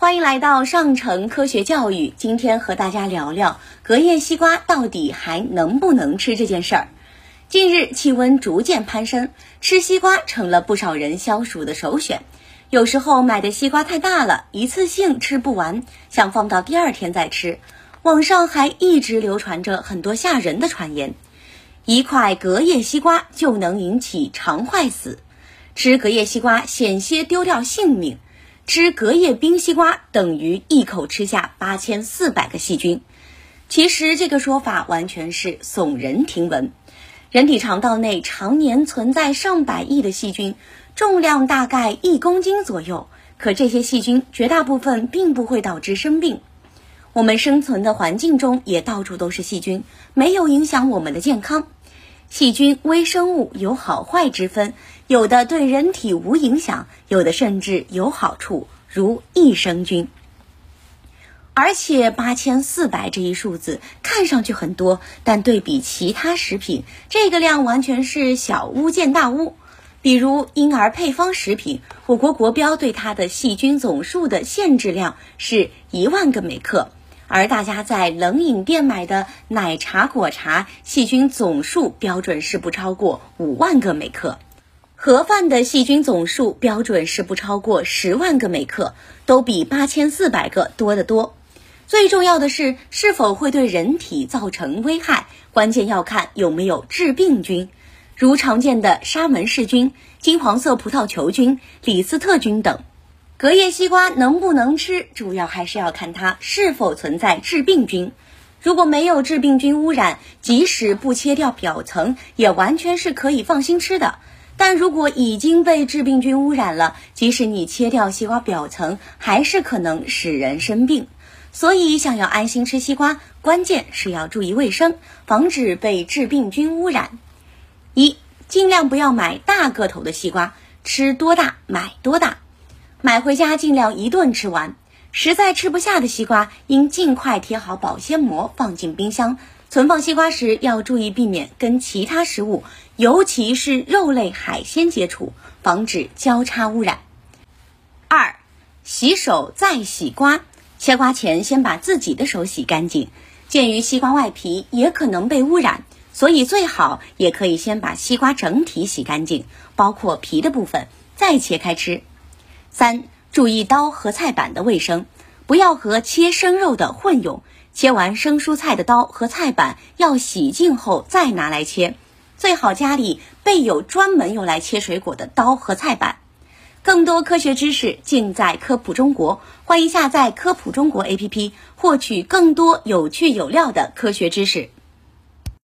欢迎来到上城科学教育。今天和大家聊聊隔夜西瓜到底还能不能吃这件事儿。近日气温逐渐攀升，吃西瓜成了不少人消暑的首选。有时候买的西瓜太大了，一次性吃不完，想放到第二天再吃。网上还一直流传着很多吓人的传言，一块隔夜西瓜就能引起肠坏死，吃隔夜西瓜险些丢掉性命。吃隔夜冰西瓜等于一口吃下八千四百个细菌，其实这个说法完全是耸人听闻。人体肠道内常年存在上百亿的细菌，重量大概一公斤左右。可这些细菌绝大部分并不会导致生病。我们生存的环境中也到处都是细菌，没有影响我们的健康。细菌微生物有好坏之分，有的对人体无影响，有的甚至有好处，如益生菌。而且八千四百这一数字看上去很多，但对比其他食品，这个量完全是小巫见大巫。比如婴儿配方食品，我国国标对它的细菌总数的限制量是一万个每克。而大家在冷饮店买的奶茶、果茶，细菌总数标准是不超过五万个每克；盒饭的细菌总数标准是不超过十万个每克，都比八千四百个多得多。最重要的是，是否会对人体造成危害，关键要看有没有致病菌，如常见的沙门氏菌、金黄色葡萄球菌、李斯特菌等。隔夜西瓜能不能吃，主要还是要看它是否存在致病菌。如果没有致病菌污染，即使不切掉表层，也完全是可以放心吃的。但如果已经被致病菌污染了，即使你切掉西瓜表层，还是可能使人生病。所以，想要安心吃西瓜，关键是要注意卫生，防止被致病菌污染。一，尽量不要买大个头的西瓜，吃多大买多大。买回家尽量一顿吃完，实在吃不下的西瓜，应尽快贴好保鲜膜放进冰箱。存放西瓜时要注意避免跟其他食物，尤其是肉类、海鲜接触，防止交叉污染。二，洗手再洗瓜，切瓜前先把自己的手洗干净。鉴于西瓜外皮也可能被污染，所以最好也可以先把西瓜整体洗干净，包括皮的部分，再切开吃。三、注意刀和菜板的卫生，不要和切生肉的混用。切完生蔬菜的刀和菜板要洗净后再拿来切，最好家里备有专门用来切水果的刀和菜板。更多科学知识尽在科普中国，欢迎下载科普中国 APP，获取更多有趣有料的科学知识。